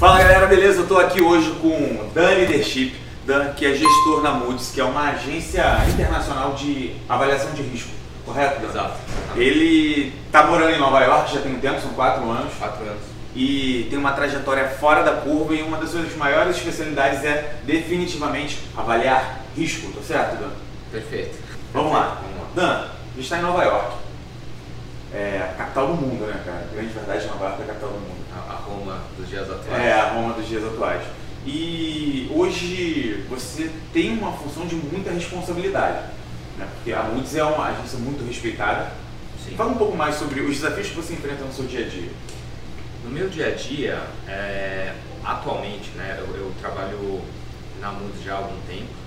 Fala galera, beleza? Eu tô aqui hoje com Dan Leadership, Dan, que é gestor na Moody's, que é uma agência internacional de avaliação de risco, correto? Dan? Exato. Ele tá morando em Nova York já tem um tempo, são quatro anos, Quatro anos. e tem uma trajetória fora da curva e uma das suas maiores especialidades é definitivamente avaliar risco, tá certo, Dan? Perfeito. Vamos lá. Vamos lá. Dan, a gente está em Nova York. É a capital do mundo, né, cara? A grande verdade, Nova York é a capital do mundo. A, a Roma dos dias atuais. É, a Roma dos dias atuais. E hoje você tem uma função de muita responsabilidade, né? Porque a Moody's é uma agência muito respeitada. Sim. Fala um pouco mais sobre os desafios que você enfrenta no seu dia a dia. No meu dia a dia, é, atualmente, né, eu, eu trabalho na Moody's já há algum tempo.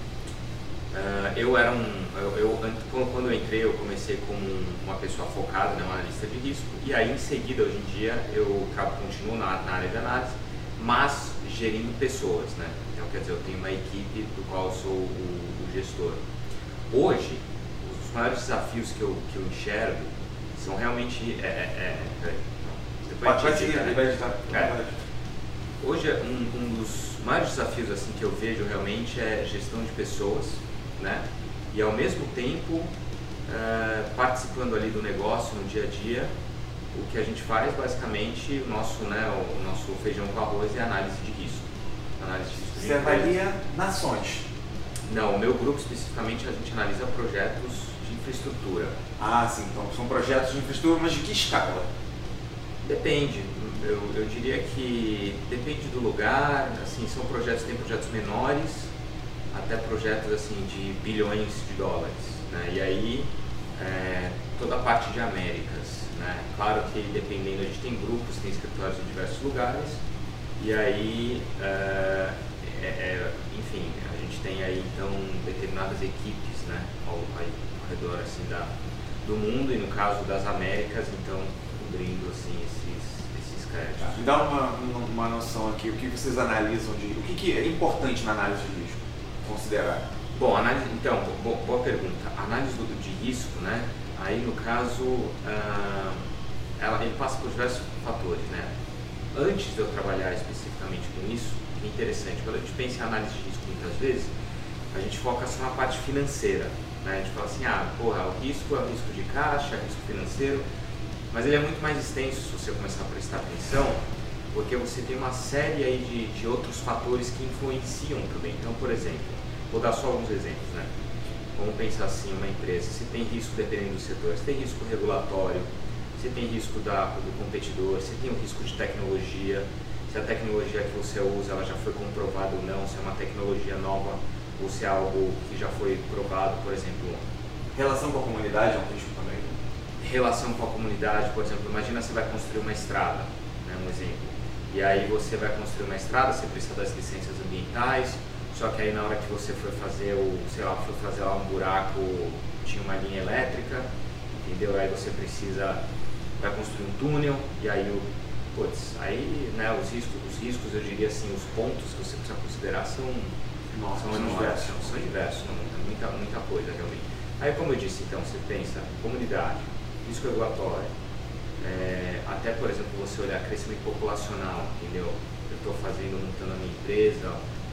Ah, eu era um, eu, eu- an- quando eu entrei, eu comecei como uma pessoa focada, né, um analista de risco, e aí em seguida, hoje em dia, eu continuo na, na área de análise, mas gerindo pessoas, né? Então, quer dizer, eu tenho uma equipe do qual eu sou o, o gestor. Hoje, os maiores desafios que eu, que eu enxergo são realmente, é, é, é, depois pode seguir, né? vai editar. É. Hoje, um, um dos maiores desafios assim que eu vejo realmente é gestão de pessoas, né? E ao mesmo tempo, eh, participando ali do negócio no dia a dia, o que a gente faz basicamente, o nosso, né, o nosso feijão com arroz é análise de risco. Análise de risco Você avalia nações. Não, o meu grupo especificamente a gente analisa projetos de infraestrutura. Ah, sim, então são projetos de infraestrutura, mas de que escala? Depende. Eu, eu diria que depende do lugar. Assim, são projetos tem projetos menores até projetos assim de bilhões de dólares. Né? E aí é, toda a parte de Américas. Né? Claro que dependendo a gente tem grupos, tem escritórios em diversos lugares. E aí, é, é, é, enfim, a gente tem aí então determinadas equipes, né, ao, ao redor assim da do mundo e no caso das Américas, então cobrindo assim esses esses créditos. Me dá uma, uma, noção aqui, o que vocês analisam de. O que, que é importante na análise de? Considerar. Bom, análise, então, bo- boa pergunta. Análise do, de risco, né? Aí no caso, ah, ela, ele passa por diversos fatores, né? Antes de eu trabalhar especificamente com isso, é interessante, quando a gente pensa em análise de risco muitas vezes, a gente foca só na parte financeira, né? A gente fala assim, ah, porra, o risco é o risco de caixa, risco financeiro, mas ele é muito mais extenso se você começar a prestar atenção, porque você tem uma série aí de, de outros fatores que influenciam também. Então, por exemplo, vou dar só alguns exemplos, né? Vamos pensar assim, uma empresa, se tem risco dependendo do setor, se tem risco regulatório, se tem risco da, do competidor, se tem o risco de tecnologia, se a tecnologia que você usa ela já foi comprovada ou não, se é uma tecnologia nova ou se é algo que já foi provado, por exemplo, Relação com a comunidade é um risco também. relação com a comunidade, por exemplo, imagina você vai construir uma estrada, né, um exemplo. E aí você vai construir uma estrada, você precisa das licenças ambientais, só que aí na hora que você for fazer o, sei lá, for fazer lá um buraco, tinha uma linha elétrica, entendeu? Aí você precisa, vai construir um túnel, e aí o, putz, aí, né, os riscos, os riscos, eu diria assim, os pontos que você precisa considerar são Nossa, são são diversos. são, são diversos, não, é muita, muita coisa realmente. Aí, como eu disse, então, você pensa comunidade, risco regulatório, é, até, por exemplo, você olhar crescimento populacional, entendeu? Eu estou fazendo, montando a minha empresa,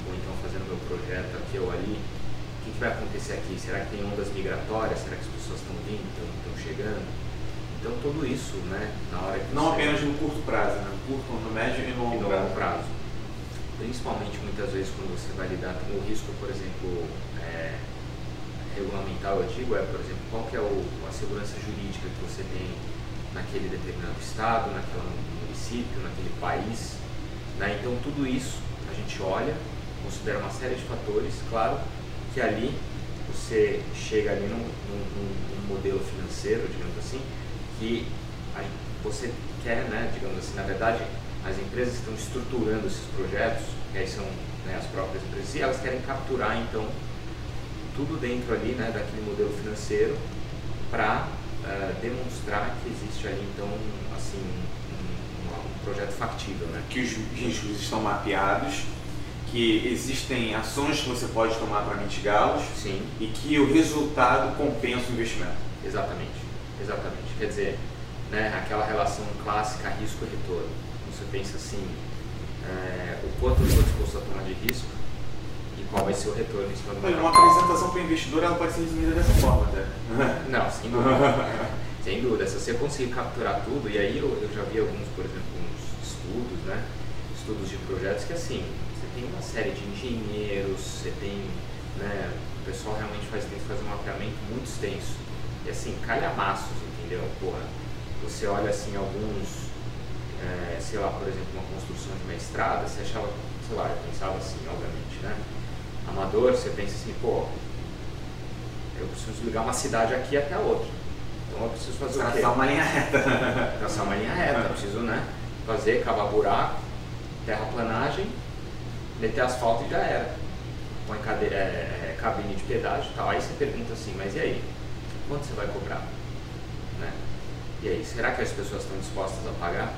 ou então fazendo meu projeto aqui ou ali, o que, que vai acontecer aqui? Será que tem ondas migratórias? Será que as pessoas estão vindo, estão chegando? Então, tudo isso, né, na hora que Não apenas no curto prazo, né? No curto, no médio e no longo prazo. prazo. Principalmente muitas vezes quando você vai lidar com o risco, por exemplo, é, regulamentar, eu digo, é, por exemplo, qual que é o, a segurança jurídica que você tem naquele determinado estado, naquele município, naquele país. Né? Então tudo isso a gente olha, considera uma série de fatores, claro que ali você chega ali num, num- num- modelo financeiro, digamos assim, que você quer, né, digamos assim, na verdade, as empresas estão estruturando esses projetos, que aí são né, as próprias empresas, e elas querem capturar, então, tudo dentro ali, né, daquele modelo financeiro, para demonstrar que existe ali, então, assim, um, um- projeto factível, né? Que os riscos estão mapeados, que existem ações que você pode tomar para mitigá-los Sim, e que o resultado compensa o investimento. exatamente, exatamente. Quer dizer, né, aquela relação clássica risco e retorno. Você pensa assim, é, quanto eu estou disposto a tomar de risco e qual vai ser o retorno em cima do meu Uma apresentação para o investidor ela pode ser resumida dessa forma, até. Não, sem dúvida. sem dúvida. Se você conseguir capturar tudo, e aí eu, eu já vi alguns, por exemplo, uns estudos, né? Estudos de projetos que assim, você tem uma série de engenheiros, você tem, né? O pessoal realmente faz, tem que fazer um mapeamento muito extenso. E assim, calhamaços, entendeu? Porra, você olha assim alguns, é, sei lá, por exemplo, uma construção de uma estrada, você achava, sei lá, eu pensava assim, obviamente, né? Amador, você pensa assim, pô, eu preciso ligar uma cidade aqui até a outra. Então eu preciso fazer o quê? Traçar uma linha reta. Traçar uma linha reta, eu preciso, né? Fazer, cavar buraco, terraplanagem, meter asfalto e já era. Põe cade- é, é, cabine de pedágio e tal. Aí você pergunta assim, mas e aí? Quanto você vai cobrar? Né? E aí, será que as pessoas estão dispostas a pagar?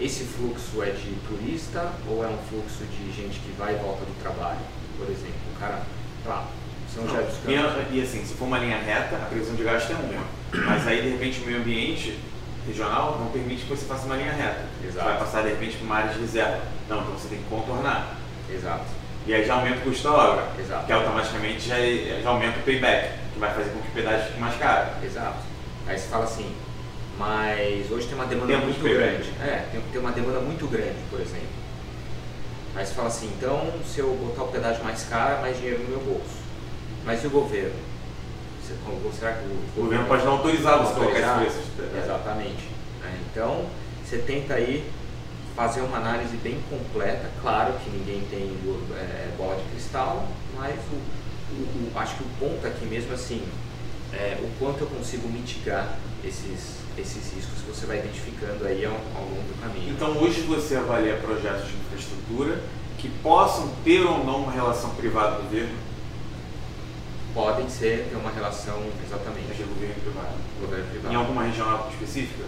Esse fluxo é de turista ou é um fluxo de gente que vai e volta do trabalho? Por exemplo, o cara, lá, São dos E, e assim, se for uma linha reta, a previsão de gasto é uma. Mas aí, de repente, o meio ambiente regional não permite que você faça uma linha reta. Exato. Você vai passar, de repente, para uma área de reserva. Não, então você tem que contornar. Exato, E aí já aumenta o custo da obra. Exato. Que automaticamente já, já aumenta o payback, que vai fazer com que o pedágio fique mais caro. exato. Aí você fala assim, mas hoje tem uma demanda Tempo muito grande. É, tem, tem uma demanda muito grande, por exemplo. Aí você fala assim, então se eu botar o pedágio mais caro, mais dinheiro no meu bolso. Mas e o governo? Será que o, O governo pode não autorizar você colocar esse preço. Exatamente. né? Então, você tenta aí fazer uma análise bem completa. Claro que ninguém tem é, bola de cristal, mas o- o- acho que o ponto aqui mesmo assim é o quanto eu consigo mitigar esses, esses riscos que você vai identificando aí ao, ao longo do caminho. Então hoje você avalia projetos de infraestrutura que possam ter ou não uma relação privado-governo, podem ser ter uma relação exatamente de governo e privado. governo Em privado. alguma região específica?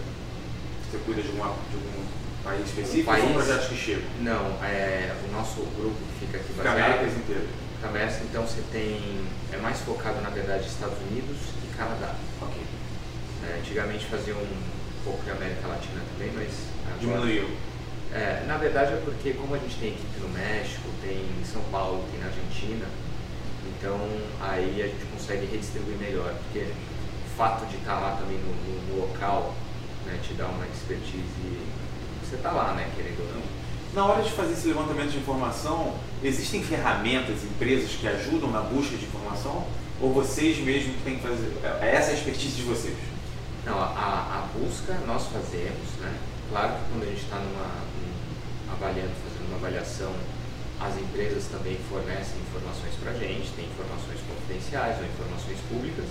Você cuida de, alguma, de algum país específico país? ou projetos que chegam? Não, é, o nosso grupo que fica aqui baseado Américas inteiras. Comércio, então você tem. É mais focado na verdade Estados Unidos e Canadá. Ok. É, antigamente fazia um pouco de América Latina também, mas. agora- Diminuiu. É, na verdade é porque como a gente tem equipe no México, tem em São Paulo, tem na Argentina, então aí a gente consegue redistribuir melhor, porque o fato de estar lá também no, no- no local né, te dá uma expertise. Você está lá, né, querendo ou não. Na hora de fazer esse levantamento de informação, existem ferramentas, empresas que ajudam na busca de informação? Ou vocês mesmos que têm que fazer? É essa a expertise de vocês? Não, a, a busca nós fazemos, né? Claro que quando a gente está numa um- avaliando, fazendo uma avaliação, as empresas também fornecem informações para a gente, tem informações confidenciais ou informações públicas,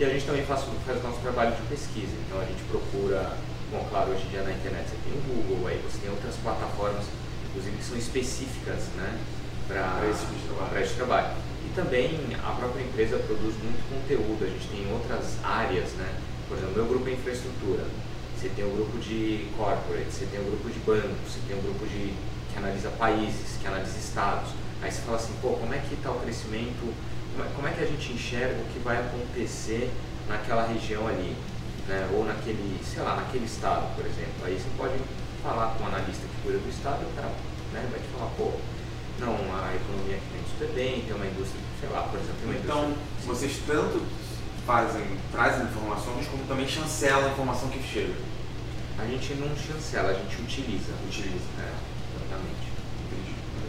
e a gente também faz, faz o nosso trabalho de pesquisa. Então a gente procura, bom, claro, hoje em dia na internet você tem o Google, aí você tem outras plataformas, inclusive que são específicas, né? Para esse tipo esse trabalho. E também a própria empresa produz muito conteúdo, a gente tem outras áreas, né? Por exemplo, meu grupo é infraestrutura, você tem o grupo de corporate, você tem o grupo de banco, você tem o grupo de que analisa países, que analisa estados. Aí você fala assim, pô, como é que está o crescimento, como é, como é que a gente enxerga o que vai acontecer naquela região ali, né? Ou naquele, sei lá, naquele estado, por exemplo. Aí você pode falar com um analista que cuida do estado e o cara né, vai te falar, pô, não, a economia aqui tem super bem, tem uma indústria, sei lá, por exemplo, tem uma Então, indústria. vocês tanto fazem, trazem informações, como também chancelam a informação que chega. A gente não chancela, a gente utiliza. Utiliza. É, exatamente.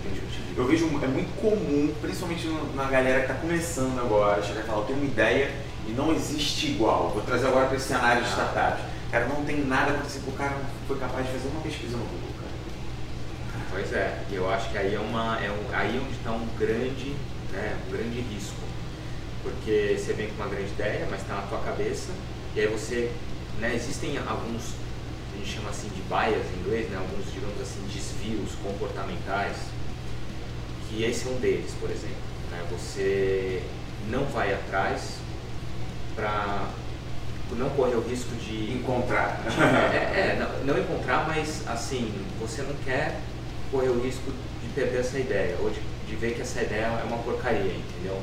Entendi. Eu vejo, é muito comum, principalmente na galera que está começando agora, chegar e falar, eu tenho uma ideia e não existe igual. Vou trazer agora para esse cenário de Ah. startups. Cara, não tem nada acontecendo, o cara não foi capaz de fazer uma pesquisa no Google, cara. Pois é, e eu acho que aí é uma. É um, aí onde está um grande, né, um grande risco. Porque você vem com uma grande ideia, mas está na tua cabeça, e aí você. Né, existem alguns, a gente chama assim de bias em inglês, né, alguns, digamos assim, desvios comportamentais, que esse é um deles, por exemplo. Né, você não vai atrás para não correr o risco de Encontrar. é, é, não, não encontrar, mas assim, você não quer correr o risco de perder essa ideia, ou de, de ver que essa ideia é uma porcaria, entendeu?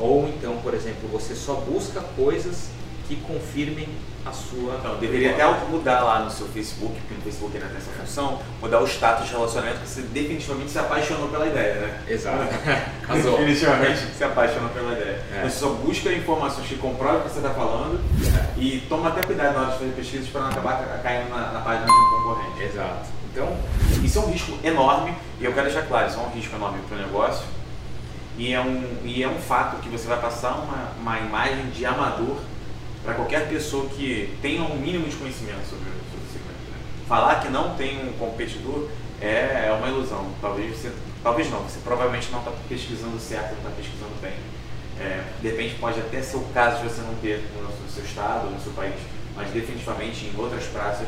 Ou então, por exemplo, você só busca coisas que confirmem a sua. Então, deveria até mudar lá no seu Facebook, porque no Facebook ainda tem essa função, mudar o status de relacionamento, que você definitivamente se apaixonou pela ideia, né? Exato. Casou. definitivamente se apaixonou pela ideia. É. Você só busca informações que comprovam o que você está falando é. e toma até cuidado na hora de fazer pesquisas para não acabar caindo na, na página de um concorrente. Exato. Então, isso é um risco enorme e eu quero deixar claro, isso é um risco enorme para o negócio e é um, e é um fato que você vai passar uma, uma imagem de amador para qualquer pessoa que tenha um mínimo de conhecimento sobre, sobre o segmento. Né? Falar que não tem um competidor é, é uma ilusão. Talvez você, talvez não, você provavelmente não está pesquisando certo, não está pesquisando bem. É, de repente pode até ser o caso de você não ter no, no seu estado, no seu país, mas definitivamente em outras praças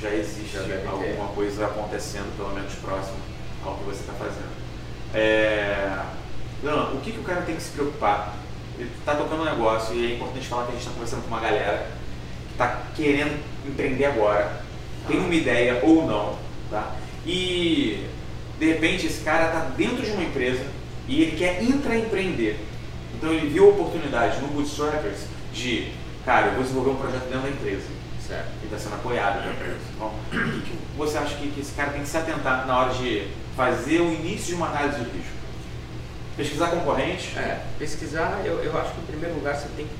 já existe já alguma coisa acontecendo, pelo menos próximo ao que você está fazendo. É, o que, que o cara tem que se preocupar ele está tocando um negócio e é importante falar que a gente está conversando com uma galera que está querendo empreender agora, tem uma ideia ou não, tá? E de repente esse cara está dentro de uma empresa e ele quer intraempreender. Então ele viu a oportunidade no Bootstrappers de, cara, eu vou desenvolver um projeto dentro da empresa. Certo. E está sendo apoiado pela empresa. Então, o que, você acha que, que esse cara tem que se atentar na hora de fazer o início de uma análise de risco? Pesquisar concorrente? É, pesquisar, eu, eu acho que em primeiro lugar você tem que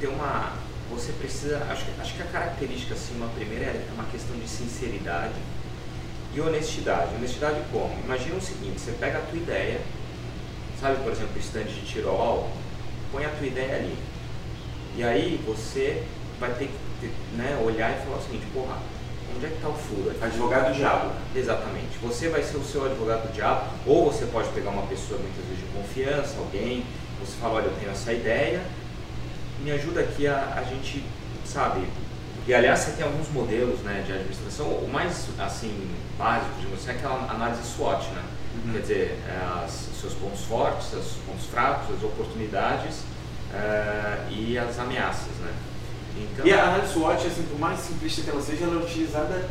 ter uma. Você precisa. Acho, acho que a característica, assim, uma primeira é uma questão de sinceridade e honestidade. Honestidade como? Imagina o seguinte: você pega a tua ideia, sabe, por exemplo, o stand de tirol, põe a tua ideia ali. E aí você vai ter que né, olhar e falar o seguinte: porra, Onde é que está o furo? Advogado do diabo. Exatamente. Você vai ser o seu advogado do diabo, ou você pode pegar uma pessoa muitas vezes de confiança, alguém, você fala, olha, eu tenho essa ideia, me ajuda aqui a, a gente, sabe, e aliás você tem alguns modelos né, de administração, o mais assim, básico de você é aquela análise SWOT, né? Uhum. Quer dizer, é, as, seus pontos fortes, os pontos fracos, as oportunidades uh, e as ameaças, né? Então, e a análise SWOT, assim, por mais simplista que ela seja, ela é utilizada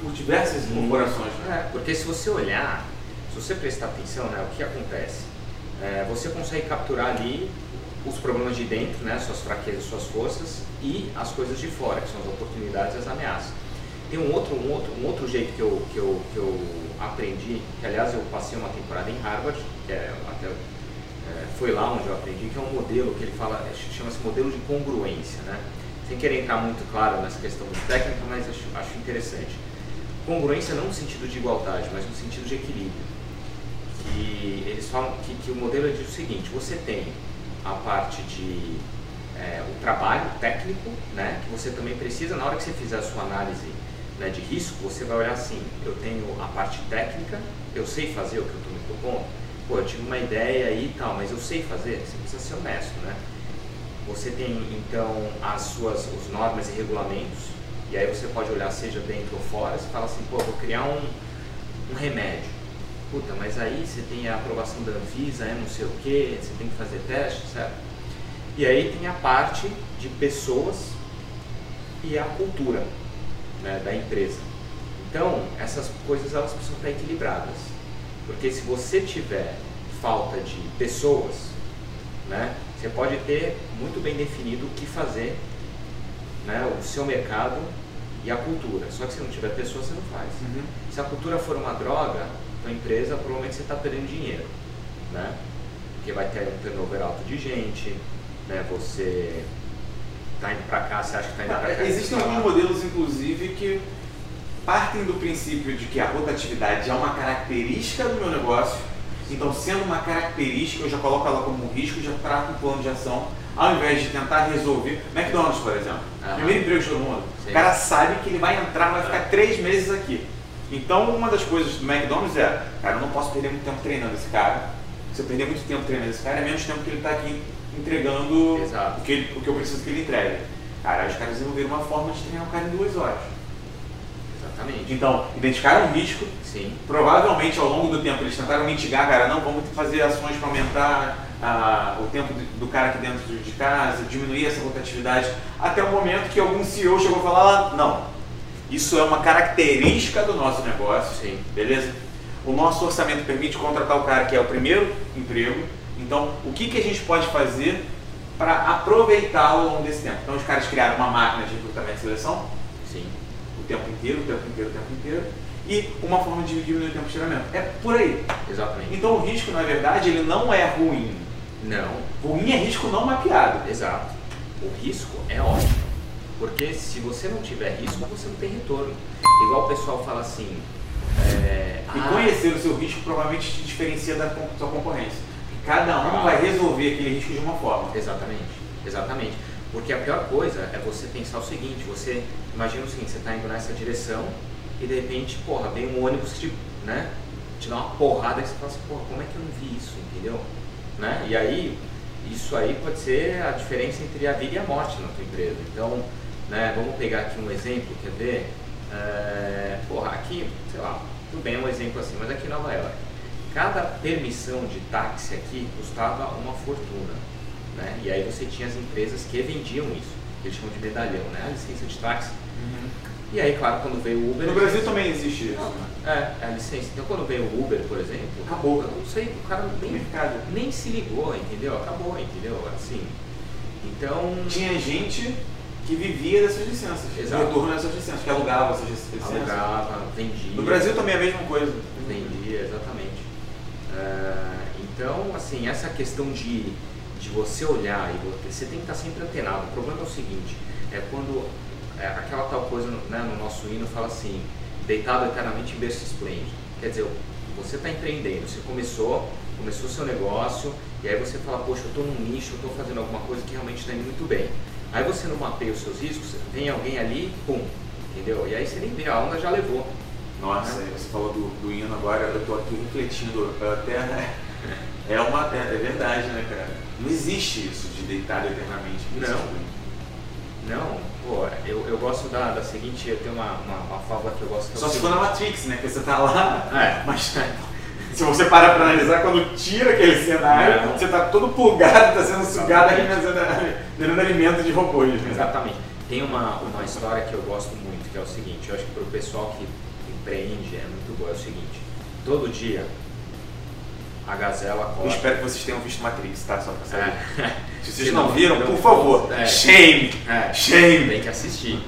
por diversas corporações. Né? É, porque se você olhar, se você prestar atenção, né, o que acontece? É, você consegue capturar ali os problemas de dentro, né, suas fraquezas, suas forças e as coisas de fora, que são as oportunidades e as ameaças. Tem um outro, um outro, um outro jeito que eu, que, eu, que eu aprendi, que aliás eu passei uma temporada em Harvard, que é até foi lá onde eu aprendi, que é um modelo que ele fala, chama-se modelo de congruência, né? Sem querer entrar muito claro nessa questão técnica, mas acho, acho interessante. Congruência não no sentido de igualdade, mas no sentido de equilíbrio. Que eles falam que, que o modelo diz o seguinte: você tem a parte de é, o trabalho técnico, né? Que você também precisa na hora que você fizer a sua análise né, de risco, você vai olhar assim: eu tenho a parte técnica, eu sei fazer o que eu estou me propondo pô, eu tive uma ideia aí e tal, mas eu sei fazer, você precisa ser honesto, né? Você tem então as suas os normas e regulamentos, e aí você pode olhar seja dentro ou fora, você fala assim, pô, vou criar um, um remédio. Puta, mas aí você tem a aprovação da Anvisa, é não sei o que, você tem que fazer teste, certo? E aí tem a parte de pessoas e a cultura né, da empresa. Então, essas coisas elas precisam estar equilibradas. Porque se você tiver falta de pessoas, né, você pode ter muito bem definido o que fazer, né, o seu mercado e a cultura. Só que se não tiver pessoas, você não faz. Uhum. Se a cultura for uma droga, a empresa provavelmente você está perdendo dinheiro, né? Porque vai ter um turnover alto de gente, né? Você está indo para cá, você acha que está indo para cá. Existem alguns modelos, inclusive, que partem do princípio de que a rotatividade é uma característica do meu negócio, então sendo uma característica, eu já coloco ela como um risco, já trato um plano de ação, ao invés de tentar resolver. McDonald's, por exemplo, uhum. primeiro emprego de todo mundo, Sim. o cara sabe que ele vai entrar, vai ficar três meses aqui. Então, uma das coisas do McDonald's é, cara, eu não posso perder muito tempo treinando esse cara. Se eu perder muito tempo treinando esse cara, é menos tempo que ele está aqui entregando o que, ele, o que eu preciso que ele entregue. Cara, os caras desenvolveram uma forma de treinar o cara em duas horas. Exatamente. Então, identificaram o risco. Sim. Provavelmente ao longo do tempo eles tentaram mitigar, cara, não, vamos fazer ações para aumentar ah, o tempo do cara aqui dentro de casa, diminuir essa rotatividade, até o momento que algum CEO chegou a falar, não, isso é uma característica do nosso negócio, Sim. beleza? O nosso orçamento permite contratar o cara que é o primeiro emprego, então o que, que a gente pode fazer para aproveitá-lo ao longo desse tempo. Então os caras criaram uma máquina de recrutamento e seleção. Sim. Tempo inteiro, o tempo inteiro, o tempo inteiro. E uma forma de diminuir o tempo de treinamento. É por aí. Exatamente. Então o risco, na verdade, ele não é ruim. Não. Ruim é risco não mapeado. Exato. O risco é ótimo. Porque se você não tiver risco, você não tem retorno. Igual o pessoal fala assim. É, E ah, conhecer o seu risco provavelmente te diferencia da sua concorrência. Cada um Ah. vai resolver aquele risco de uma forma. Exatamente, exatamente. Porque a pior coisa é você pensar o seguinte, você imagina o seguinte, você está indo nessa direção e de repente, porra, vem um ônibus que te, né, te dá uma porrada e você fala assim, porra, como é que eu não vi isso, entendeu? Né? E aí, isso aí pode ser a diferença entre a vida e a morte na tua empresa. Então, né, vamos pegar aqui um exemplo, quer ver? É, porra, aqui, sei lá, tudo bem, é um exemplo assim, mas aqui em Nova York, cada permissão de táxi aqui custava uma fortuna. Né? E aí você tinha as empresas que vendiam isso, que eles chamam de medalhão, né? A licença de táxi. E aí, claro, quando veio o Uber. No Brasil também existe isso. Não, né? É, é a licença. Então quando veio o Uber, por exemplo, Acabou. Eu não sei, o cara nem, nem se ligou, entendeu? Acabou, entendeu? Assim. Então. Tinha gente que vivia dessas licenças, Exato. retorno dessas licenças, que alugava essas licenças. Alugava, vendia. No Brasil também é a mesma coisa. Vendia, exatamente. Ah, então, assim, essa questão de, de você olhar e você, tem que estar sempre antenado. O problema é o seguinte, é quando é, aquela tal coisa né, no nosso hino fala assim, deitado eternamente em berço esplêndido. Quer dizer, você está empreendendo, você começou, começou seu negócio, e aí você fala, poxa, eu estou num nicho, eu estou fazendo alguma coisa que realmente está indo muito bem. Aí você não mapeia os seus riscos, vem alguém ali, pum, entendeu? E aí você nem vê, a onda já levou. Nossa, você falou do, do hino agora, eu tô aqui refletindo, até. É uma. É, é verdade, né, cara? Não existe isso de deitado eternamente. Não. Não, pô, eu, eu gosto da, da seguinte, eu tenho uma, uma, uma fábula que eu gosto que é Só se for na Matrix, né? Que você tá lá. É. Mas se você parar pra analisar, quando tira aquele cenário, Não. você tá todo plugado, tá sendo sugado dando alimento de robôs. Né? Exatamente. Tem uma, uma história que eu gosto muito, que é o seguinte, eu acho que para o pessoal que empreende é muito boa, é o seguinte, todo dia a gazela Eu acorda. espero que vocês tenham visto Matrix, tá? Só pra saber. É. Se vocês Se não viram, não por favor, é. shame! É. Shame! Tem que assistir.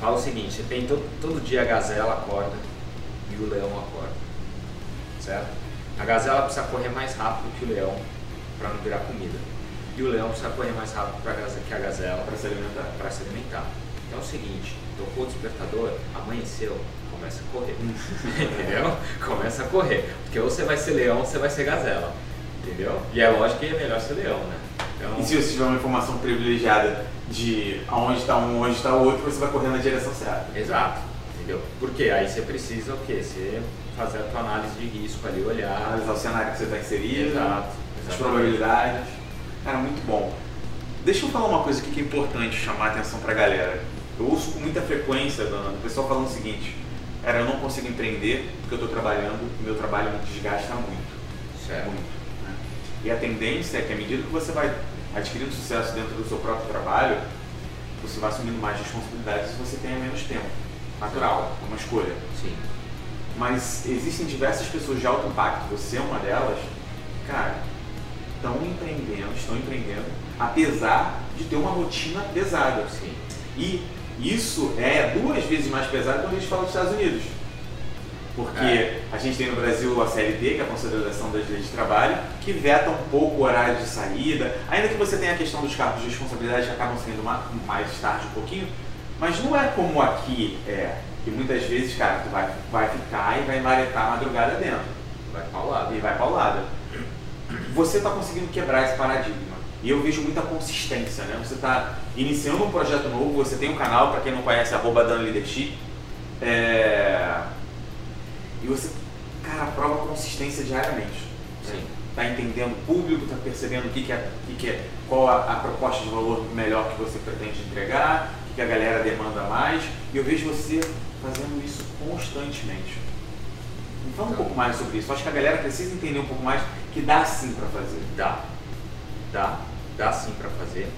Fala o seguinte, você tem todo, todo dia a gazela acorda e o leão acorda. Certo? A gazela precisa correr mais rápido que o leão para não virar comida. E o leão precisa correr mais rápido pra que a gazela Pra se alimentar. para se alimentar. Então é o seguinte, tocou o despertador, amanheceu, começa a correr. entendeu? Começa a correr. Porque ou você vai ser leão ou você vai ser gazela. Entendeu? E é lógico que é melhor ser leão, né? Então, E se você tiver uma informação privilegiada de aonde está um, onde está o outro, você vai correr na direção certa. Exato. Entendeu? Porque aí você precisa o quê? Você fazer a tua análise de risco ali, olhar. Analisar o cenário que você está inserido, Exato. as exatamente. probabilidades. Cara, muito bom. Deixa eu falar uma coisa aqui que é importante chamar a atenção pra galera. Eu ouço com muita frequência, dona, o pessoal falando o seguinte, cara, eu não consigo empreender porque eu estou trabalhando, meu trabalho me desgasta muito. Certo. Muito. né? E a tendência é que à medida que você vai adquirindo sucesso dentro do seu próprio trabalho, você vai assumindo mais responsabilidades e você tenha menos tempo. Natural, é uma escolha. Sim. Mas existem diversas pessoas de alto impacto, você é uma delas, cara, estão empreendendo, estão empreendendo, apesar de ter uma rotina pesada. Sim. E isso é duas vezes mais pesado quando a gente fala dos Estados Unidos. Porque É. a gente tem no Brasil a CLT, que é a Consideração das Leis de Trabalho, que veta um pouco o horário de saída, ainda que você tenha a questão dos cargos de responsabilidade que acabam saindo ma- mais tarde um pouquinho, mas não é como aqui é, que muitas vezes, cara, tu vai, vai ficar e vai maretar a madrugada dentro Vai paulado. e vai paulada. Você está conseguindo quebrar esse paradigma. E eu vejo muita consistência, né? Você está iniciando um projeto novo, você tem um canal, para quem não conhece, arroba Dan Leadership. É... E você, cara, prova consistência diariamente. Sim. Tá entendendo o público, tá percebendo o que, que, é, que, que é, qual a, a proposta de valor melhor que você pretende entregar, o que, que a galera demanda mais. E eu vejo você fazendo isso constantemente. Me fala um pouco mais sobre isso. Acho que a galera precisa entender um pouco mais que dá sim para fazer. Dá. Dá. Dá sim pra fazer.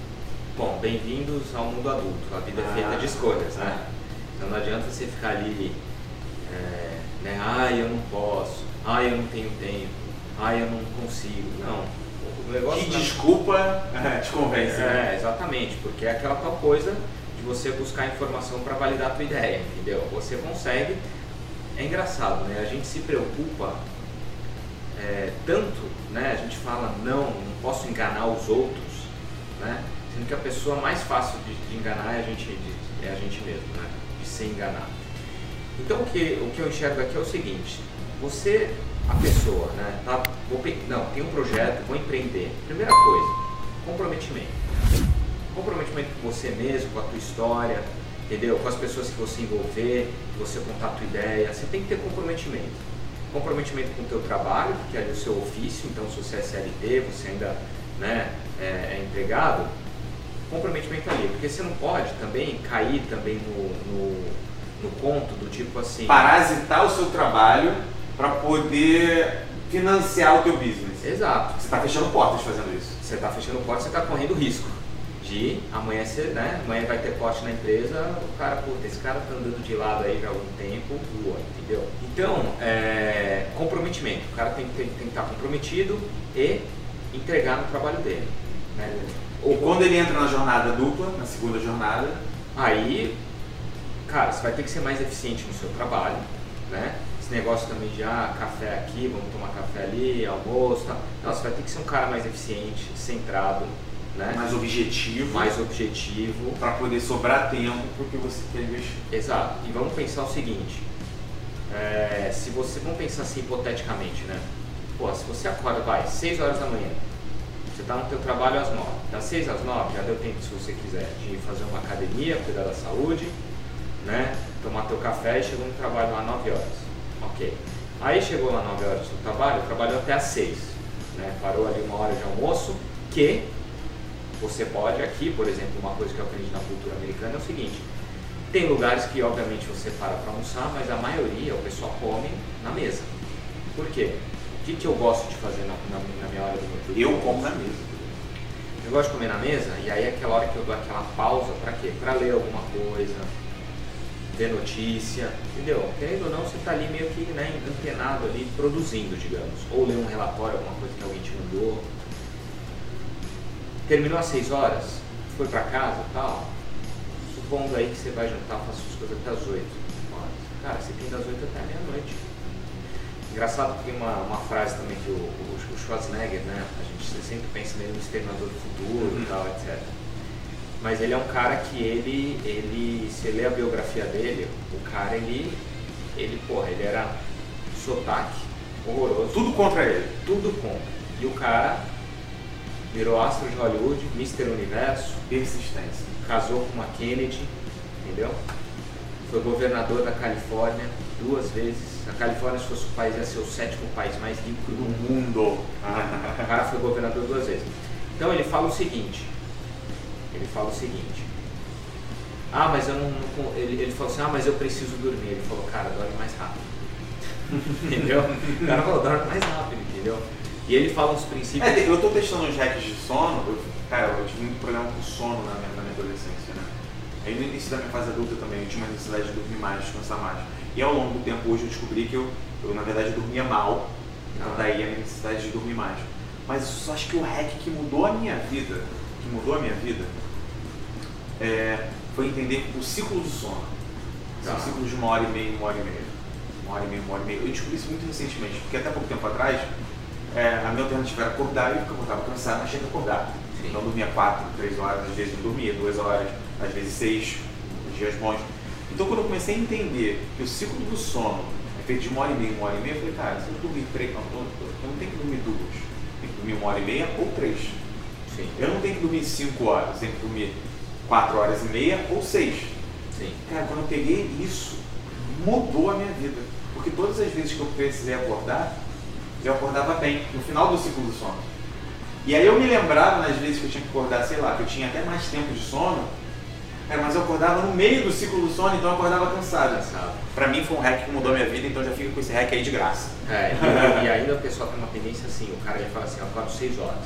Bom, bem-vindos ao mundo adulto. A vida é feita de escolhas, né? Então não adianta você ficar ali, é, né? Ai, eu não posso. Ai, eu não tenho tempo. Ai, eu não consigo. Não. O negócio Que na- desculpa te convence. né? É, exatamente, porque é aquela tal coisa de você buscar informação para validar a tua ideia, entendeu? Você consegue. É engraçado, né? A gente se preocupa é, tanto, né? A gente fala, não, não posso enganar os outros, né? Sendo que a pessoa mais fácil de, de enganar é a gente, de- é a gente mesmo, né? De ser enganado. Então o que, o que eu enxergo aqui é o seguinte, você, a pessoa, né, tá, vou não, tem um projeto, vou empreender. Primeira coisa, comprometimento. Comprometimento com você mesmo, com a tua história, entendeu? Com as pessoas que você envolver, que você contar a tua ideia, você tem que ter comprometimento. Comprometimento com o teu trabalho, que é o seu ofício, então se você é CLT, você ainda né, é, é empregado, comprometimento ali, porque você não pode também cair também no, no, no conto do tipo assim. Parasitar o seu trabalho para poder financiar o teu business. Exato. Você está fechando portas fazendo isso. Você está fechando porta, você está correndo risco de amanhã né? Amanhã vai ter corte na empresa, o cara, puta, esse cara tá andando de lado aí já há algum tempo, voa, entendeu? Então, é, comprometimento. O cara tem, que ter- tem que estar comprometido e entregar no trabalho dele. Né? E quando ele entra na jornada dupla, na segunda jornada, Aí, cara, você vai ter que ser mais eficiente no seu trabalho, né? Esse negócio também de, ah, café aqui, vamos tomar café ali, almoço, tá? Não, você vai ter que ser um cara mais eficiente, centrado, né? mais objetivo, mais objetivo. para poder sobrar tempo para o que você quer investir. Exato. E vamos pensar o seguinte, é, se você, vamos pensar assim hipoteticamente, né? Pô, se você acorda, vai, 6 horas da manhã, você está no teu trabalho às 9, das 6 às 9 já deu tempo, se você quiser, de fazer uma academia, cuidar da saúde, né? Tomar teu café e chegou no trabalho lá 9 horas. Ok. Aí chegou lá 9 horas do seu trabalho, trabalhou até às 6, né? Parou ali uma hora de almoço, que você pode aqui, por exemplo, uma coisa que eu aprendi na cultura americana é o seguinte, tem lugares que obviamente você para para almoçar, mas a maioria o pessoal come na mesa. Por quê? O que, que eu gosto de fazer na, na- na minha hora do meu turno? Eu como na mesa. Eu gosto de comer na mesa e aí é aquela hora que eu dou aquela pausa para quê? Para ler alguma coisa, ver notícia, entendeu? Querendo ou não, você está ali meio que né, antenado ali, produzindo, digamos. Ou ler um relatório, alguma coisa que alguém te mandou. Terminou às 6 horas, foi para casa e tal, supondo aí que você vai jantar, faça suas coisas até as 8 horas. Cara, você tem das 8 até meia-noite. Engraçado que tem uma, uma frase também que o, o, o Schwarzenegger, né? A gente sempre pensa nele no Exterminador do Futuro e tal, etc. Mas ele é um cara que ele, ele, se lê a biografia dele, o cara ele, ele, porra, ele era sotaque horroroso, Tudo contra ele. tudo contra. E o cara virou astro de Hollywood, Mr. Universo, Persistência. casou com uma Kennedy, entendeu? Foi governador da Califórnia duas vezes. A Califórnia, se fosse o país, ia ser o sétimo país mais rico do Do mundo. mundo. O cara foi governador duas vezes. Então ele fala o seguinte. Ele fala o seguinte. Ah, mas eu não. não- ele, ele falou assim, ah, mas eu preciso dormir. Ele falou, cara, dorme mais rápido. entendeu? O cara falou, dorme mais rápido, entendeu? E ele fala uns princípios. É, eu estou testando uns hacks de sono. Eu, cara, eu tive muito problema com sono na minha, na minha adolescência, né? Aí no início da minha fase adulta também, eu tinha uma necessidade de dormir mais, descansar mais. E ao longo do tempo hoje eu descobri que eu, eu na verdade dormia mal. Então Ah. daí a minha necessidade de dormir mais. Mas só acho que o hack que mudou a minha vida, que mudou a minha vida, é, foi entender o ciclo do sono. São Tá. ciclos de uma hora e meia, uma hora e meia. Uma hora e meia, uma hora e meia. Eu descobri isso muito recentemente, porque até pouco tempo atrás, é, a minha alternativa era acordar e eu acordava cansado, mas tinha que acordar. Sim. Então dormia 4, 3 horas, às vezes não dormia, 2 horas, às vezes 6, dias bons. Então quando eu comecei a entender que o ciclo do sono é feito de uma hora e meia, uma hora e meia, eu falei, cara, se eu dormir três, não, eu não tenho que dormir duas. Tem que dormir uma hora e meia ou três. Sim, Eu não tenho que dormir 5 horas, eu tenho que dormir 4 horas e meia ou 6. sim. Cara, quando eu peguei isso, mudou a minha vida. Porque todas as vezes que eu precisei acordar, eu acordava bem, no final do ciclo do sono. E aí eu me lembrava nas vezes que eu tinha que acordar, sei lá, que eu tinha até mais tempo de sono, cara, mas eu acordava no meio do ciclo do sono, então eu acordava cansado. Cansado. Pra mim foi um hack que mudou minha vida, então já fica com esse hack aí de graça. É, e, e ainda o pessoal tem uma tendência assim, o cara já fala assim, eu acordo 6 horas.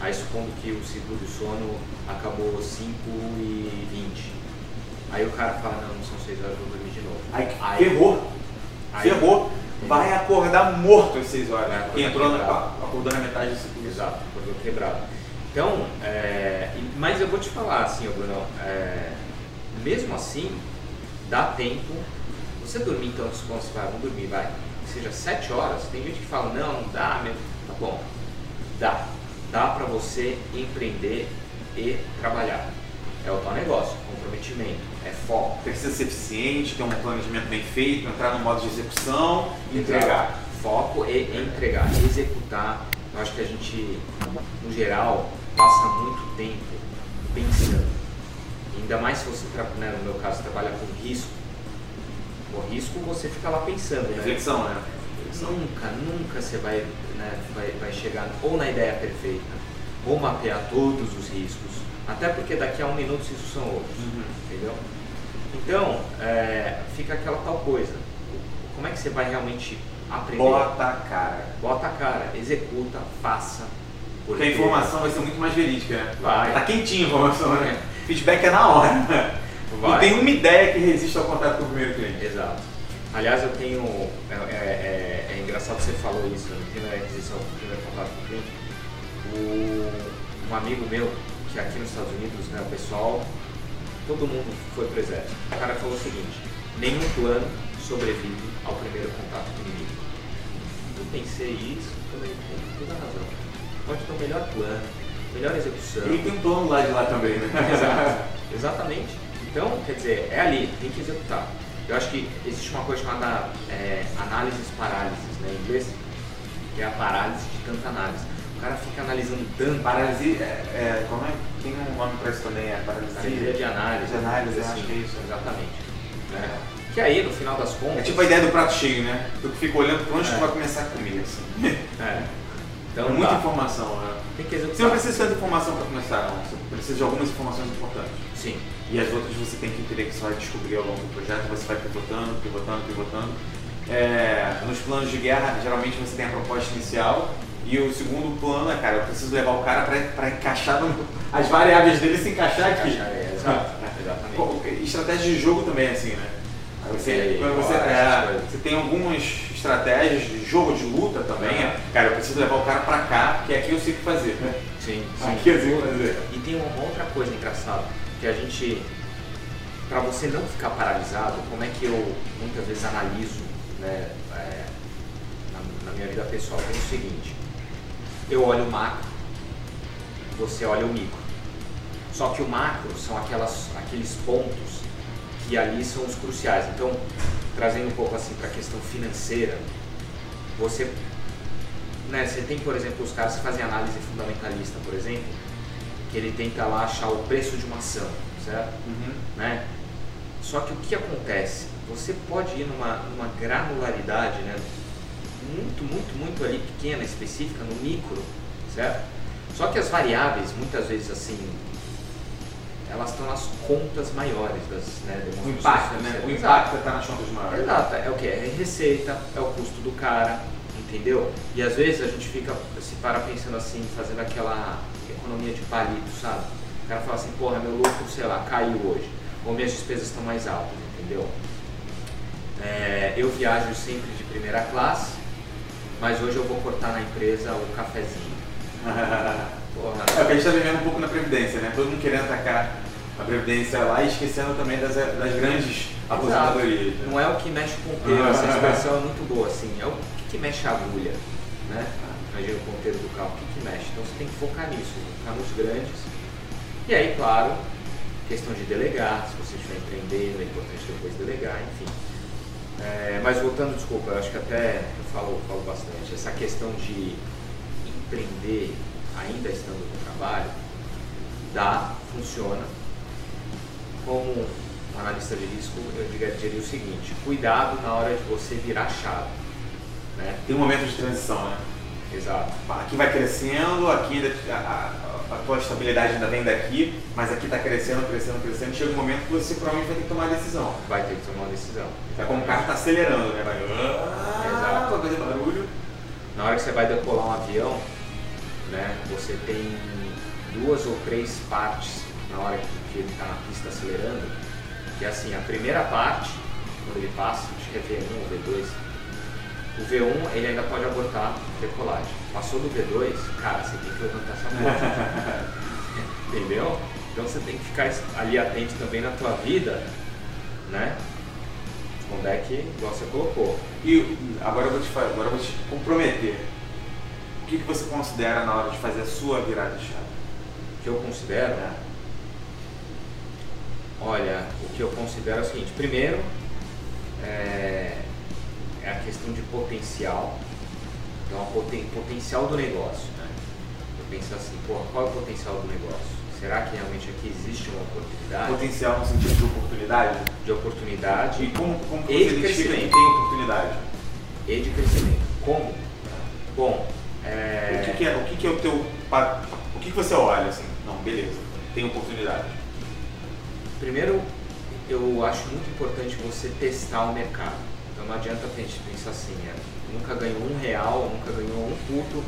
Aí supondo que o ciclo do sono acabou 5 e 20. Aí o cara fala, não, não são 6 horas, eu vou dormir de novo. Aí, Aí- ferrou, aí- ferrou. Vai acordar morto às 6 horas. Quem entrou na, acordou na metade do ciclo. Exato, acordou quebrado. Então, é, mas eu vou te falar assim, Bruno, é, mesmo assim, dá tempo. Você dormir então, quando você vai, vamos dormir, vai, que seja 7 horas, tem gente que fala, não, não dá, meu. tá bom, dá. Dá para você empreender e trabalhar. É o teu negócio, comprometimento, é foco. Precisa ser eficiente, ter um planejamento bem feito, entrar no modo de execução e entregar. Foco e entregar, executar. Eu acho que a gente, no geral, passa muito tempo pensando. Ainda mais se você, né, no meu caso, trabalha com risco. O risco você fica lá pensando, né? Reflexão, né? Nunca, nunca você vai, né, vai, vai chegar ou na ideia perfeita, ou mapear todos os riscos. Até porque daqui a um minuto os riscos são outros Uhum. Entendeu? Então, é, fica aquela tal coisa. Como é que você vai realmente aprender? Bota a cara. Bota a cara, executa, faça. Porque a informação vai ser muito mais verídica, né? Vai. Tá quentinha a informação, né? Feedback é na hora. Vai. Não tem uma ideia que resista ao contato com o primeiro cliente. Exato. Aliás, eu tenho. É, é- é- é engraçado que você falou isso, eu não tenho a resistir ao primeiro contato com o cliente. O- um amigo meu, que aqui nos Estados Unidos, né, o pessoal, todo mundo foi exército. O cara falou o seguinte: nenhum plano sobrevive ao primeiro contato com o inimigo. Eu pensei isso, falei, tem toda a razão. Pode ter o melhor plano, melhor execução. E tem um plano lá de lá também, né? Exato, exatamente. Então, quer dizer, é ali, tem que executar. Eu acho que existe uma coisa chamada é, análises parálises, né, em inglês, que é a parálise de tanta análise. O cara fica analisando tanto, Paralisia, é, é, como é? Tem um nome pra isso também, é paralisia paralisia. de análise. De análise, coisa acho que é isso. Exatamente. né? Que aí, no final das contas... É tipo a ideia do prato cheio, né? Tu fica olhando pra onde É. tu vai começar a comer, assim. É. Então, Então, muita tá. informação, né? Tem que Você não precisa de tanta informação para começar, não. Você precisa de algumas informações importantes. Sim. E as outras você tem que entender que você vai descobrir ao longo do projeto, você vai pivotando, pivotando, pivotando. É, nos planos de guerra, geralmente você tem a proposta inicial e o segundo plano é, cara, eu preciso levar o cara para encaixar no, as variáveis dele se encaixar aqui. Encaixar, é, exato, exatamente. Estratégia de jogo também é assim, né? Aí Você, Sei, quando você, é, você tem algumas estratégias de jogo de luta também, Ah. é, cara, eu preciso levar o cara pra cá, que aqui eu sei o que fazer. Sim, Aqui eu sei o que fazer. E tem uma outra coisa engraçada, que a gente, para você não ficar paralisado, como é que eu muitas vezes analiso né, é, na, na minha vida pessoal, tem o seguinte, eu olho o macro, você olha o micro. Só que o macro são aquelas, aqueles pontos que ali são os cruciais. Então, trazendo um pouco assim para a questão financeira, você né, você tem, por exemplo, os caras que fazem análise fundamentalista, por exemplo, que ele tenta lá achar o preço de uma ação, certo? Uhum. Né? Só que o que acontece? Você pode ir numa, numa granularidade, né? Muito, muito, muito ali pequena, específica, no micro, certo? Só que as variáveis, muitas vezes assim, elas estão nas contas maiores das né, O impacto, né? O impacto está nas contas maiores. Exato, é o que? É receita, é o custo do cara, entendeu? E às vezes a gente fica, se para pensando assim, fazendo aquela economia de palito, sabe? O cara fala assim, porra, meu lucro, sei lá, caiu hoje, ou minhas despesas estão mais altas, entendeu? É, eu viajo sempre de primeira classe, mas hoje eu vou cortar na empresa o cafezinho. Porra, É o que a gente está vivendo um pouco na Previdência, né? Todo mundo querendo atacar a Previdência lá e esquecendo também das, das grandes aposentadorias. né? Não é o que mexe o ponteiro, essa expressão é muito boa, assim, é o que, que mexe a agulha, né? Imagina o ponteiro do carro, o que, que mexe? Então você tem que focar nisso, focar nos grandes. E aí, claro, questão de delegar, se você estiver empreendendo, é importante depois delegar, enfim. É, mas voltando, desculpa, eu acho que até eu falo, falo bastante, essa questão de empreender ainda estando no trabalho, dá, funciona. Como analista de risco, eu diria, o seguinte, cuidado na hora de você virar chave. Né? Tem um momento de transição, né? Exato. Aqui vai crescendo, aqui a, a, a tua estabilidade ainda vem daqui, mas aqui está crescendo, crescendo, crescendo. Chega um momento que você provavelmente vai ter que tomar decisão. Vai ter que tomar uma decisão. É como o carro está acelerando, né? Vai, Exato. vai fazer barulho. Na hora que você vai decolar um avião, né, você tem duas ou três partes na hora que, que ele está na pista acelerando, que é assim, a primeira parte, quando ele passa, acho que é V1 ou V2, O V1 ele ainda pode abortar decolagem. Passou do V2, cara, você tem que levantar essa porta. Entendeu? Então você tem que ficar ali atento também na tua vida, né? Onde é que você colocou. E agora eu vou te, agora eu vou te comprometer. O que, que você considera na hora de fazer a sua virada de chave? O que eu considero? É. Olha, o que eu considero é o seguinte, primeiro é, é a questão de potencial, então o poten, potencial do negócio. Né? Eu penso assim, pô, qual é o potencial do negócio? Será que realmente aqui existe uma oportunidade? Potencial no sentido de oportunidade? De oportunidade. E como, como e você de crescimento. tem oportunidade? E de crescimento. Como? Bom, é... O, que, que, é, o que, que é o teu... O que, que você olha assim? Não, beleza, tem oportunidade. Primeiro, eu acho muito importante você testar o mercado. Não adianta a gente pensar assim, é, nunca ganhou um real, nunca ganhou um puto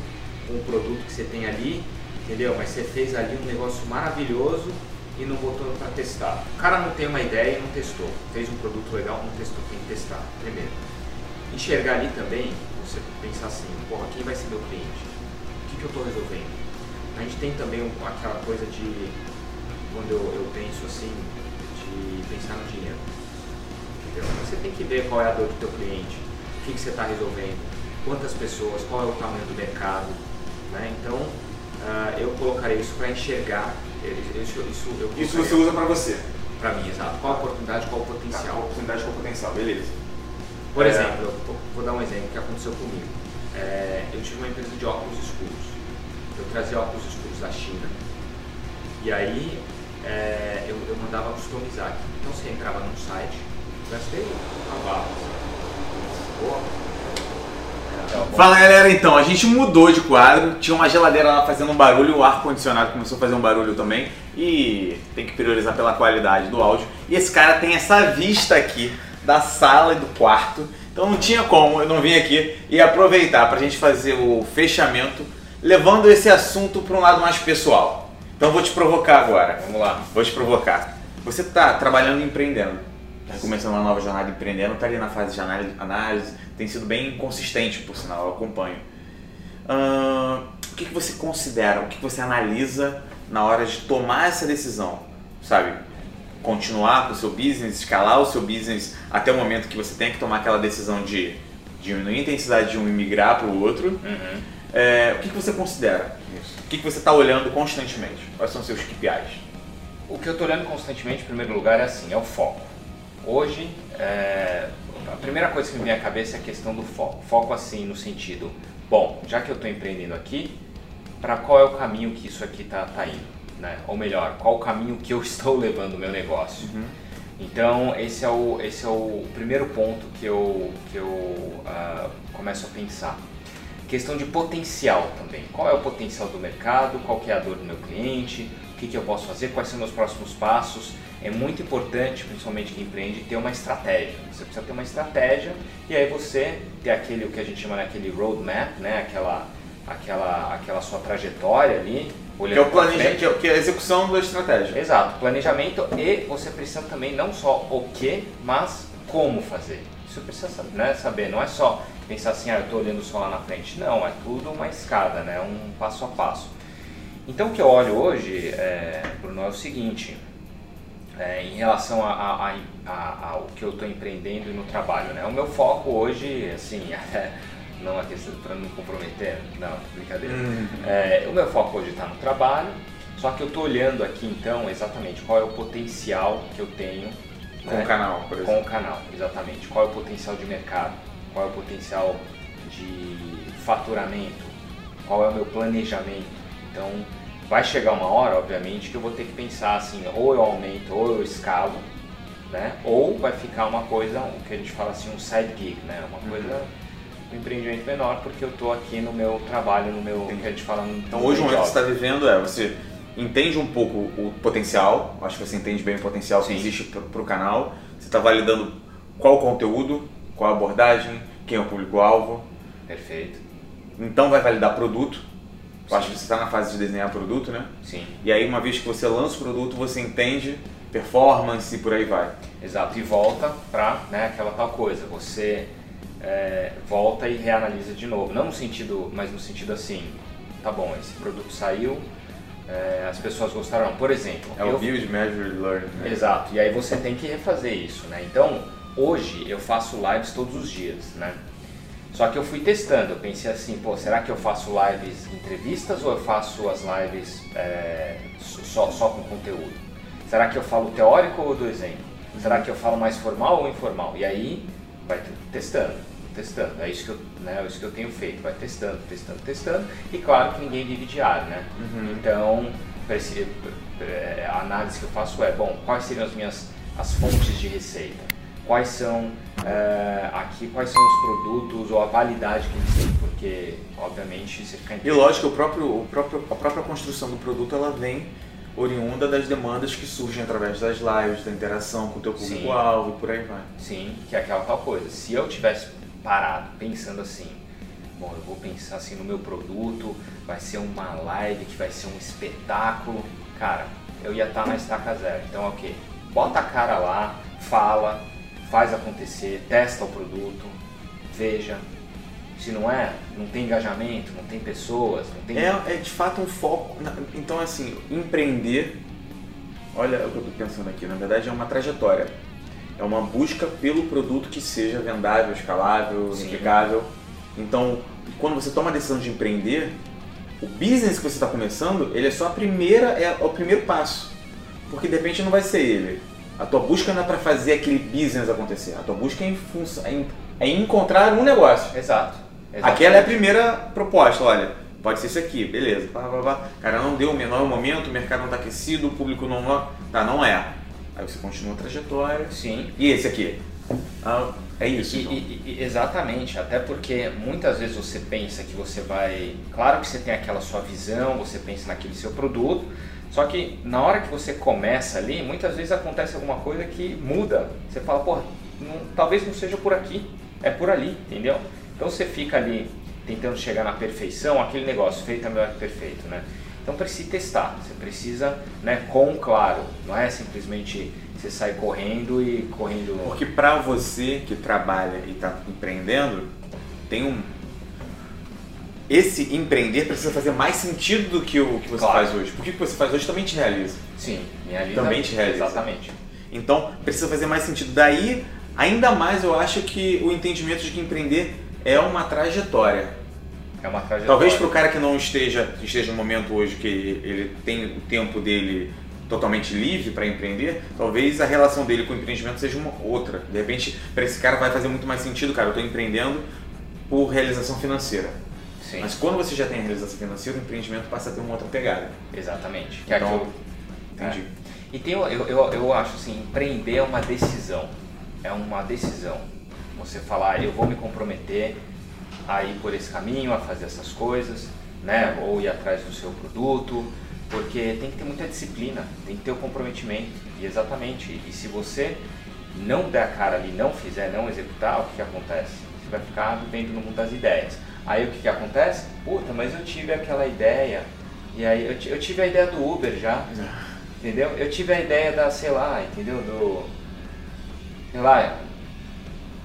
com um produto que você tem ali entendeu? Mas você fez ali um negócio maravilhoso e não botou para testar. O cara não tem uma ideia e não testou. Fez um produto legal, não testou, tem que testar, primeiro. Enxergar ali também, você pensar assim, porra, quem vai ser meu cliente? O que, que eu estou resolvendo? A gente tem também aquela coisa de, quando eu, eu penso assim, de pensar no dinheiro. Você tem que ver qual é a dor do teu cliente, o que, que você está resolvendo, quantas pessoas, qual é o tamanho do mercado. Né? Então, uh, eu colocarei isso para enxergar. Isso, isso, eu isso você usa para você? Para mim, exato. Qual a oportunidade, qual o potencial? Tá, qual a oportunidade, qual o potencial, beleza. Por é... exemplo, vou dar um exemplo que aconteceu comigo. É, eu tive uma empresa de óculos escuros. Eu trazia óculos escuros da China. E aí é, eu, eu, mandava customizar. Então você entrava num site, gastei barra. Boa Fala galera, então, a gente mudou de quadro, tinha uma geladeira lá fazendo um barulho, o ar-condicionado começou a fazer um barulho também e tem que priorizar pela qualidade do áudio. E esse cara tem essa vista aqui da sala e do quarto, então não tinha como eu não vim aqui e aproveitar para a gente fazer o fechamento, levando esse assunto para um lado mais pessoal. Então vou te provocar agora, vamos lá, vou te provocar. Você está trabalhando e empreendendo, está começando uma nova jornada empreendendo, está ali na fase de análise, análise tem sido bem consistente, por sinal, eu acompanho. Uh, o que, que você considera, o que, que você analisa na hora de tomar essa decisão? Sabe, continuar com o seu business, escalar o seu business até o momento que você tem que tomar aquela decisão de diminuir a intensidade de um e migrar para o outro. Uhum. É, o que, que você considera? Isso. O que, que você está olhando constantemente? Quais são os seus KPIs? O que eu estou olhando constantemente, em primeiro lugar, é assim, é o foco. Hoje, é, a primeira coisa que me vem à cabeça é a questão do foco. Foco assim no sentido, bom, já que eu estou empreendendo aqui, para qual é o caminho que isso aqui está tá indo? Né? Ou melhor, qual o caminho que eu estou levando o meu negócio? Uhum. Então esse é o, esse é o primeiro ponto que eu, que eu uh, começo a pensar. Questão de potencial também. Qual é o potencial do mercado? Qual é a dor do meu cliente? O que, que eu posso fazer? Quais são meus próximos passos? é muito importante, principalmente quem empreende, ter uma estratégia. Você precisa ter uma estratégia e aí você ter aquele o que a gente chama daquele roadmap, né? Aquela, aquela, aquela sua trajetória ali. Que é, o planeja, que, é, que é a execução da estratégia. Exato, planejamento e você precisa também não só o que, mas como fazer. Isso precisa né, saber, não é só pensar assim, ah, eu estou olhando só lá na frente. Não, é tudo uma escada, né? um passo a passo. Então o que eu olho hoje, é, Bruno, é o seguinte, é, em relação ao que eu estou empreendendo no trabalho. Né? O meu foco hoje, assim, é, não é questão para não comprometer, não, brincadeira. Uhum. É, o meu foco hoje está no trabalho, só que eu estou olhando aqui então exatamente qual é o potencial que eu tenho com né? o canal, por exemplo. Com o canal, exatamente. Qual é o potencial de mercado, qual é o potencial de faturamento, qual é o meu planejamento. Então, vai chegar uma hora, obviamente, que eu vou ter que pensar assim, ou eu aumento, ou eu escalo, né? Ou vai ficar uma coisa, o que a gente fala assim, um side gig, né? Uma uhum. coisa, um empreendimento menor, porque eu estou aqui no meu trabalho, no meu, que a gente fala Então hoje o momento que você está vivendo é, você entende um pouco o potencial, acho que você entende bem o potencial Sim. que existe para o canal, você está validando qual o conteúdo, qual a abordagem, quem é o público-alvo. Perfeito. Então vai validar produto, eu acho que você está na fase de desenhar produto, né? Sim. E aí, uma vez que você lança o produto, você entende performance e por aí vai. Exato. E volta para né, aquela tal coisa. Você é, volta e reanalisa de novo. Não no sentido, mas no sentido assim, tá bom, esse produto saiu, é, as pessoas gostaram. Por exemplo, é eu, o build, measure, learn. Né? Exato. E aí você tem que refazer isso, né? Então, hoje eu faço lives todos os dias, né? Só que eu fui testando, eu pensei assim, pô, será que eu faço lives entrevistas ou eu faço as lives é, só, só com conteúdo? Será que eu falo teórico ou do exemplo? Será que eu falo mais formal ou informal? E aí vai testando, testando. É isso que eu, né, é isso que eu tenho feito, vai testando, testando, testando. E claro que ninguém vive diário, né? Uhum. Então, é, a análise que eu faço é, bom, quais seriam as minhas as fontes de receita? Quais são é, aqui, quais são os produtos ou a validade que eles têm? Porque, obviamente, você fica... E lógico, o próprio, o próprio, a própria construção do produto, ela vem oriunda das demandas que surgem através das lives, da interação com o teu público-alvo e por aí vai. Sim, que é aquela tal coisa. Se eu tivesse parado pensando assim, bom, eu vou pensar assim no meu produto, vai ser uma live que vai ser um espetáculo, cara, eu ia estar na estaca zero. Então, ok, bota a cara lá, fala, faz acontecer, testa o produto, veja, se não é, não tem engajamento, não tem pessoas, não tem. É, é de fato um foco. Na, então, assim, empreender, olha o que eu estou pensando aqui, na verdade é uma trajetória. É uma busca pelo produto que seja vendável, escalável, replicável. Então, quando você toma a decisão de empreender, o business que você está começando, ele é só a primeira, é o primeiro passo. Porque de repente não vai ser ele. A tua busca não é para fazer aquele business acontecer. A tua busca é, em é, é encontrar um negócio. Exato. Exatamente. Aquela é a primeira proposta, olha, pode ser isso aqui, beleza. Pá, pá, pá. Cara, não deu o menor momento, o mercado não está aquecido, o público não. Tá, não é. Aí você continua a trajetória. Sim. E esse aqui? Ah, é isso. Então. E, e, exatamente, até porque muitas vezes você pensa que você vai. Claro que você tem aquela sua visão, você pensa naquele seu produto, só que na hora que você começa ali, muitas vezes acontece alguma coisa que muda. Você fala, pô, não, talvez não seja por aqui, é por ali, entendeu? Então você fica ali tentando chegar na perfeição, aquele negócio feito é melhor que perfeito, né? Então precisa testar, você precisa, né, com claro, não é simplesmente você sair correndo e correndo. Porque para você que trabalha e está empreendendo, tem um esse empreender precisa fazer mais sentido do que o que você claro. faz hoje. Porque o que você faz hoje também te realiza. Sim, me realiza. Também te realiza. Exatamente. Então precisa fazer mais sentido. Daí, ainda mais eu acho que o entendimento de que empreender é uma trajetória. É uma trajetória. Talvez para o cara que não esteja, esteja no momento hoje que ele tem o tempo dele totalmente livre para empreender, talvez a relação dele com o empreendimento seja uma outra. De repente, para esse cara vai fazer muito mais sentido, cara, eu estou empreendendo por realização financeira. Sim. Mas quando você já tem a realização financeira, o empreendimento passa a ter uma outra pegada. Exatamente. Que então, é entendi. É. E tem, eu, eu, eu acho assim, empreender é uma decisão. É uma decisão. Você falar, eu vou me comprometer a ir por esse caminho, a fazer essas coisas, né? Ou ir atrás do seu produto, porque tem que ter muita disciplina, tem que ter o comprometimento. E exatamente, e se você não der a cara ali, não fizer, não executar, o que, que acontece? Você vai ficar vivendo no mundo das ideias. Aí o que, que acontece? Puta, mas eu tive aquela ideia, e aí eu, eu tive a ideia do Uber já, entendeu? Eu tive a ideia da, sei lá, entendeu? Do. Sei lá,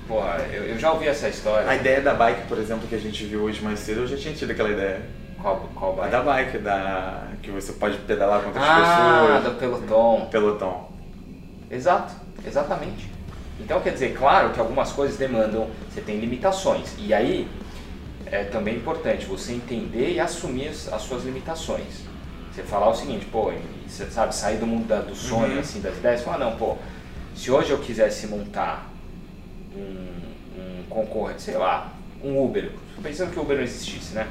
Porra, eu, eu já ouvi essa história. A ideia da bike, por exemplo, que a gente viu hoje mais cedo, eu já tinha tido aquela ideia. Qual, qual bike? A da bike, da, que você pode pedalar com outras ah, pessoas. Ah, do pelotão. Pelotão. Exato, exatamente. Então quer dizer, claro que algumas coisas demandam, você tem limitações. E aí é também importante você entender e assumir as, as suas limitações. Você falar o seguinte, pô, você sabe, sair do mundo da, do sonho, uhum. assim, das ideias, falar, não, pô, se hoje eu quisesse montar um, um concorrente, sei lá, um Uber, pensando que o Uber não existisse, né?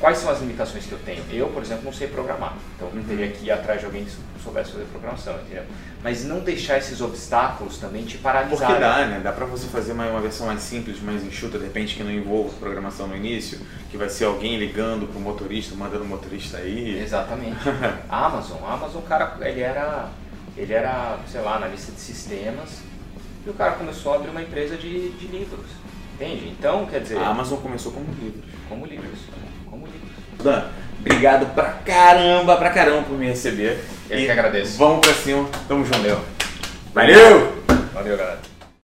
Quais são as limitações que eu tenho? Eu, por exemplo, não sei programar, então eu teria que ir atrás de alguém que soubesse fazer programação, entendeu? Mas não deixar esses obstáculos também te paralisar. Porque dá, né? Dá pra você fazer uma, uma versão mais simples, mais enxuta, de repente, que não envolva programação no início, que vai ser alguém ligando pro motorista, mandando o motorista aí. Exatamente. a Amazon, a Amazon, cara, ele era, ele era, sei lá, analista de sistemas, e o cara começou a abrir uma empresa de, de livros. Entende? Então, quer dizer. A Amazon começou como livros. Como livros. Como livros. Dan, obrigado pra caramba, pra caramba por me receber. Eu e que agradeço. Vamos pra cima. Tamo junto. Valeu! Valeu, galera.